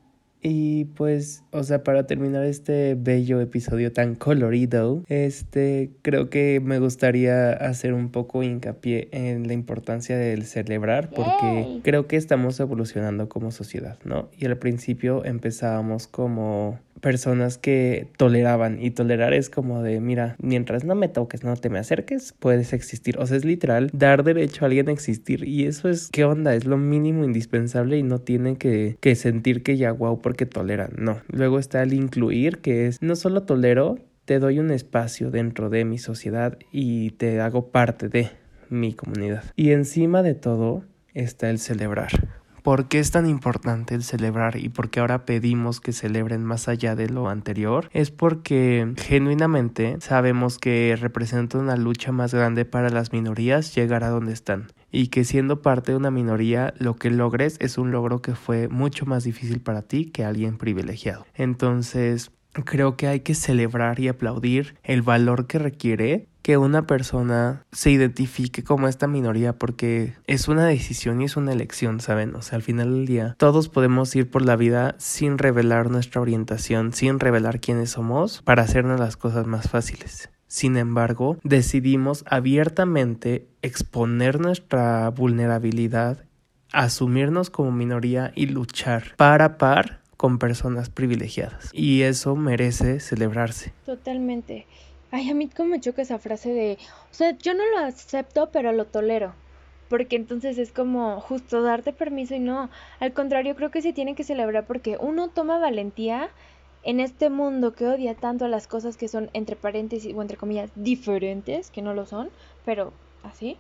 Y pues, o sea, para terminar este bello episodio tan colorido, este, creo que me gustaría hacer un poco hincapié en la importancia del celebrar, porque creo que estamos evolucionando como sociedad, ¿no? Y al principio empezábamos como personas que toleraban y tolerar es como de mira mientras no me toques no te me acerques puedes existir o sea es literal dar derecho a alguien a existir y eso es qué onda es lo mínimo indispensable y no tienen que, que sentir que ya wow porque toleran no. Luego está el incluir que es no solo tolero te doy un espacio dentro de mi sociedad y te hago parte de mi comunidad. Y encima de todo está el celebrar. ¿Por qué es tan importante el celebrar y por qué ahora pedimos que celebren más allá de lo anterior? Es porque genuinamente sabemos que representa una lucha más grande para las minorías llegar a donde están y que siendo parte de una minoría lo que logres es un logro que fue mucho más difícil para ti que alguien privilegiado. Entonces, creo que hay que celebrar y aplaudir el valor que requiere que una persona se identifique como esta minoría porque es una decisión y es una elección, ¿saben? O sea, al final del día todos podemos ir por la vida sin revelar nuestra orientación, sin revelar quiénes somos para hacernos las cosas más fáciles. Sin embargo, decidimos abiertamente exponer nuestra vulnerabilidad, asumirnos como minoría y luchar para par con personas privilegiadas. Y eso merece celebrarse. Totalmente. Ay, a mí como me choca esa frase de, o sea, yo no lo acepto, pero lo tolero. Porque entonces es como justo darte permiso y no. Al contrario, creo que se tiene que celebrar porque uno toma valentía en este mundo que odia tanto a las cosas que son entre paréntesis o entre comillas diferentes, que no lo son, pero así.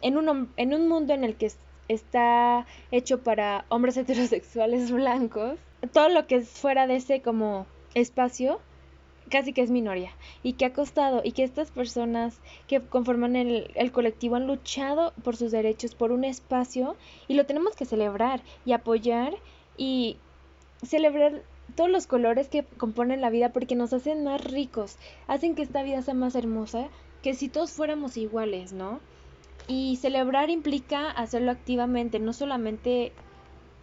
En un, en un mundo en el que está hecho para hombres *laughs* heterosexuales blancos, todo lo que es fuera de ese como espacio casi que es minoría y que ha costado y que estas personas que conforman el, el, colectivo han luchado por sus derechos, por un espacio y lo tenemos que celebrar y apoyar y celebrar todos los colores que componen la vida porque nos hacen más ricos, hacen que esta vida sea más hermosa que si todos fuéramos iguales, ¿no? Y celebrar implica hacerlo activamente, no solamente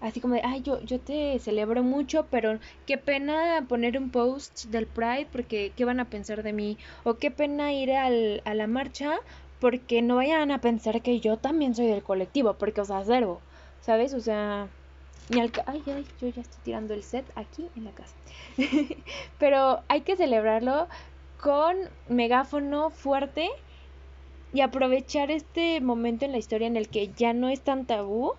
así como de, ay, yo, yo te celebro mucho, pero qué pena poner un post del Pride porque qué van a pensar de mí, o qué pena ir al, a la marcha porque no vayan a pensar que yo también soy del colectivo, porque, os sea, ¿sabes? O sea, Ay, ay, yo ya estoy tirando el set aquí en la casa. *laughs* pero hay que celebrarlo con megáfono fuerte y aprovechar este momento en la historia en el que ya no es tan tabú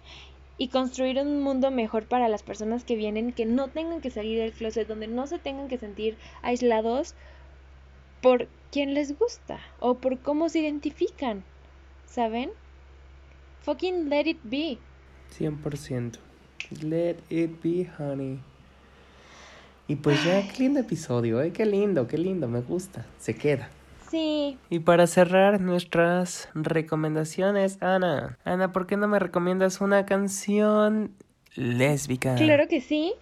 y construir un mundo mejor para las personas que vienen, que no tengan que salir del closet, donde no se tengan que sentir aislados por quien les gusta o por cómo se identifican, ¿saben? Fucking let it be. 100%. Let it be, honey. Y pues ya, qué lindo episodio, ¿eh? Qué lindo, qué lindo, me gusta. Se queda. Sí. Y para cerrar nuestras recomendaciones, Ana. Ana, ¿por qué no me recomiendas una canción lésbica? Claro que sí.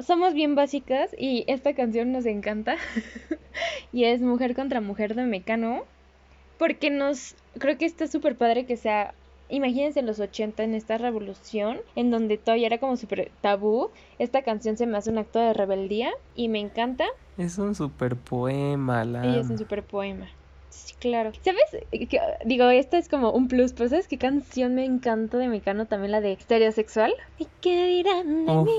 Somos bien básicas y esta canción nos encanta. *laughs* y es Mujer contra Mujer de Mecano. Porque nos. Creo que está súper padre que sea imagínense en los 80 en esta revolución en donde todavía era como súper tabú. Esta canción se me hace un acto de rebeldía y me encanta. Es un super poema, la. Y es un super poema. Sí, claro. ¿Sabes? digo, esta es como un plus, pero ¿sabes qué canción me encanta de Mecano? También la de Stereosexual. ¿Y qué dirán de mí?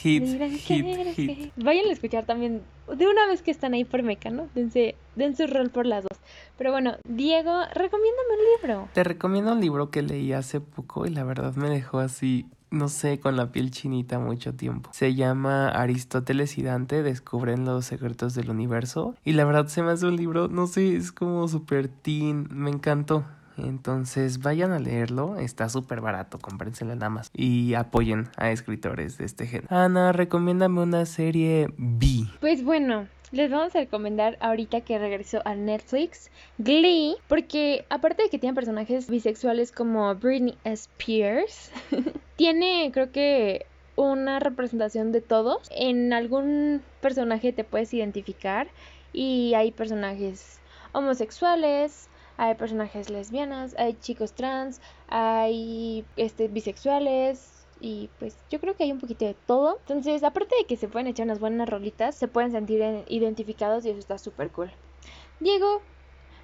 Hit, hit, hit. Vayan a escuchar también de una vez que están ahí por Mecano, dense, den su rol por las dos. Pero bueno, Diego, recomiéndame un libro. Te recomiendo un libro que leí hace poco y la verdad me dejó así no sé, con la piel chinita mucho tiempo. Se llama Aristóteles y Dante descubren los secretos del universo. Y la verdad se me hace un libro, no sé, es como super teen, me encantó. Entonces vayan a leerlo, está súper barato, cómprenselo nada más. Y apoyen a escritores de este género. Ana, recomiéndame una serie B. Pues bueno, les vamos a recomendar ahorita que regresó a Netflix Glee, porque aparte de que tiene personajes bisexuales como Britney Spears, *laughs* tiene creo que una representación de todos. En algún personaje te puedes identificar y hay personajes homosexuales, hay personajes lesbianas, hay chicos trans, hay este bisexuales, y pues yo creo que hay un poquito de todo. Entonces, aparte de que se pueden echar unas buenas rolitas, se pueden sentir identificados y eso está súper cool. Diego,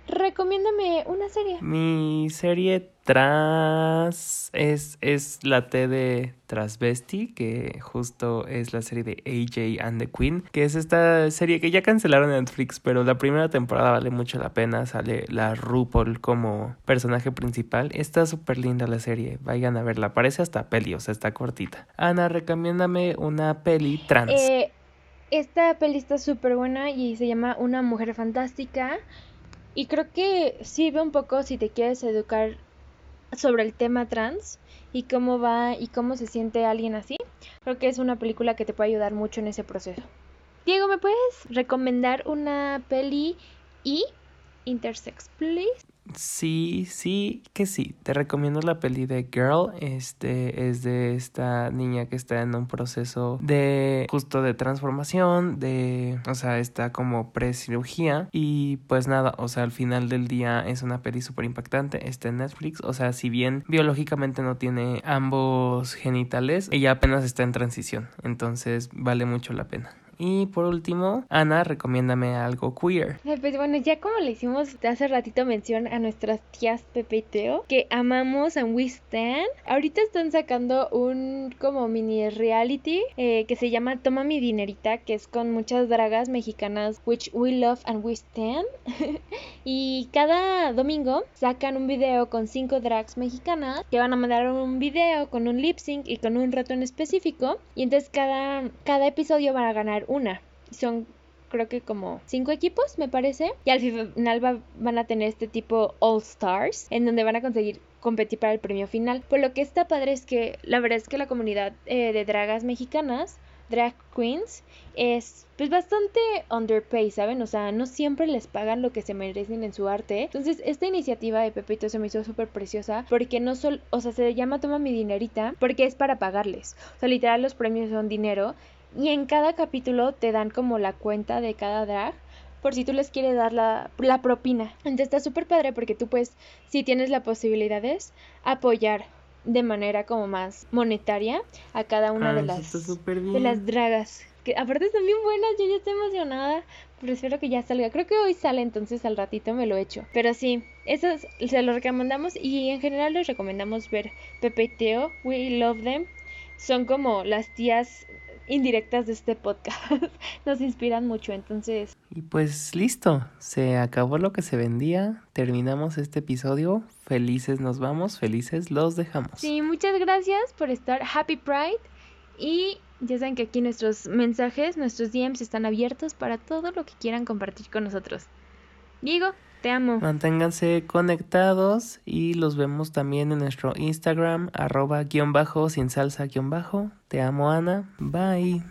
recomiéndame una serie. Mi serie tras es, es la T de Trasvesti, que justo es la serie de AJ and the Queen, que es esta serie que ya cancelaron en Netflix, pero la primera temporada vale mucho la pena, sale la RuPaul como personaje principal. Está súper linda la serie, vayan a verla, parece hasta peli, o sea, está cortita. Ana, recomiéndame una peli trans. Eh, esta peli está súper buena y se llama Una Mujer Fantástica. Y creo que sirve un poco si te quieres educar sobre el tema trans y cómo va y cómo se siente alguien así. Creo que es una película que te puede ayudar mucho en ese proceso. Diego, ¿me puedes recomendar una peli y intersex, please? Sí, sí, que sí. Te recomiendo la peli de Girl. Este es de esta niña que está en un proceso de justo de transformación, de, o sea, está como pre-cirugía. Y pues nada, o sea, al final del día es una peli súper impactante. Está en Netflix. O sea, si bien biológicamente no tiene ambos genitales, ella apenas está en transición. Entonces vale mucho la pena. Y por último, Ana, recomiéndame algo queer. Pues bueno, ya como le hicimos hace ratito mención a nuestras tías Pepe y Teo, que amamos a We Stand, ahorita están sacando un como mini reality eh, que se llama Toma mi dinerita, que es con muchas dragas mexicanas, which we love and we stand. *laughs* y cada domingo sacan un video con cinco drags mexicanas que van a mandar un video con un lip sync y con un reto en específico. Y entonces cada, cada episodio van a ganar una. Son creo que como cinco equipos, me parece. Y al final van a tener este tipo All Stars, en donde van a conseguir competir para el premio final. Por lo que está padre es que la verdad es que la comunidad eh, de dragas mexicanas, drag queens, es pues bastante underpaid, ¿saben? O sea, no siempre les pagan lo que se merecen en su arte. Entonces, esta iniciativa de Pepito se me hizo súper preciosa porque no solo, o sea, se llama Toma mi dinerita porque es para pagarles. O sea, literal los premios son dinero y en cada capítulo te dan como la cuenta de cada drag por si tú les quieres dar la, propina. Entonces está súper padre porque tú puedes, si tienes la posibilidad, apoyar de manera como más monetaria a cada una de las de las dragas que aparte están bien buenas yo ya estoy emocionada pero espero que ya salga. Creo que hoy sale entonces al ratito me lo echo. Pero sí eso se lo recomendamos y en general les recomendamos ver Pepe y Teo We Love Them. Son como las tías indirectas de este podcast. *laughs* Nos inspiran mucho, entonces. Y pues listo, se acabó lo que se vendía, terminamos este episodio, felices nos vamos, felices los dejamos. Sí, muchas gracias por estar, Happy Pride. Y ya saben que aquí nuestros mensajes, nuestros DMs están abiertos para todo lo que quieran compartir con nosotros. Diego, te amo. Manténganse conectados y los vemos también en nuestro Instagram, arroba guion bajo, sin salsa guion bajo. Te amo, Ana. Bye.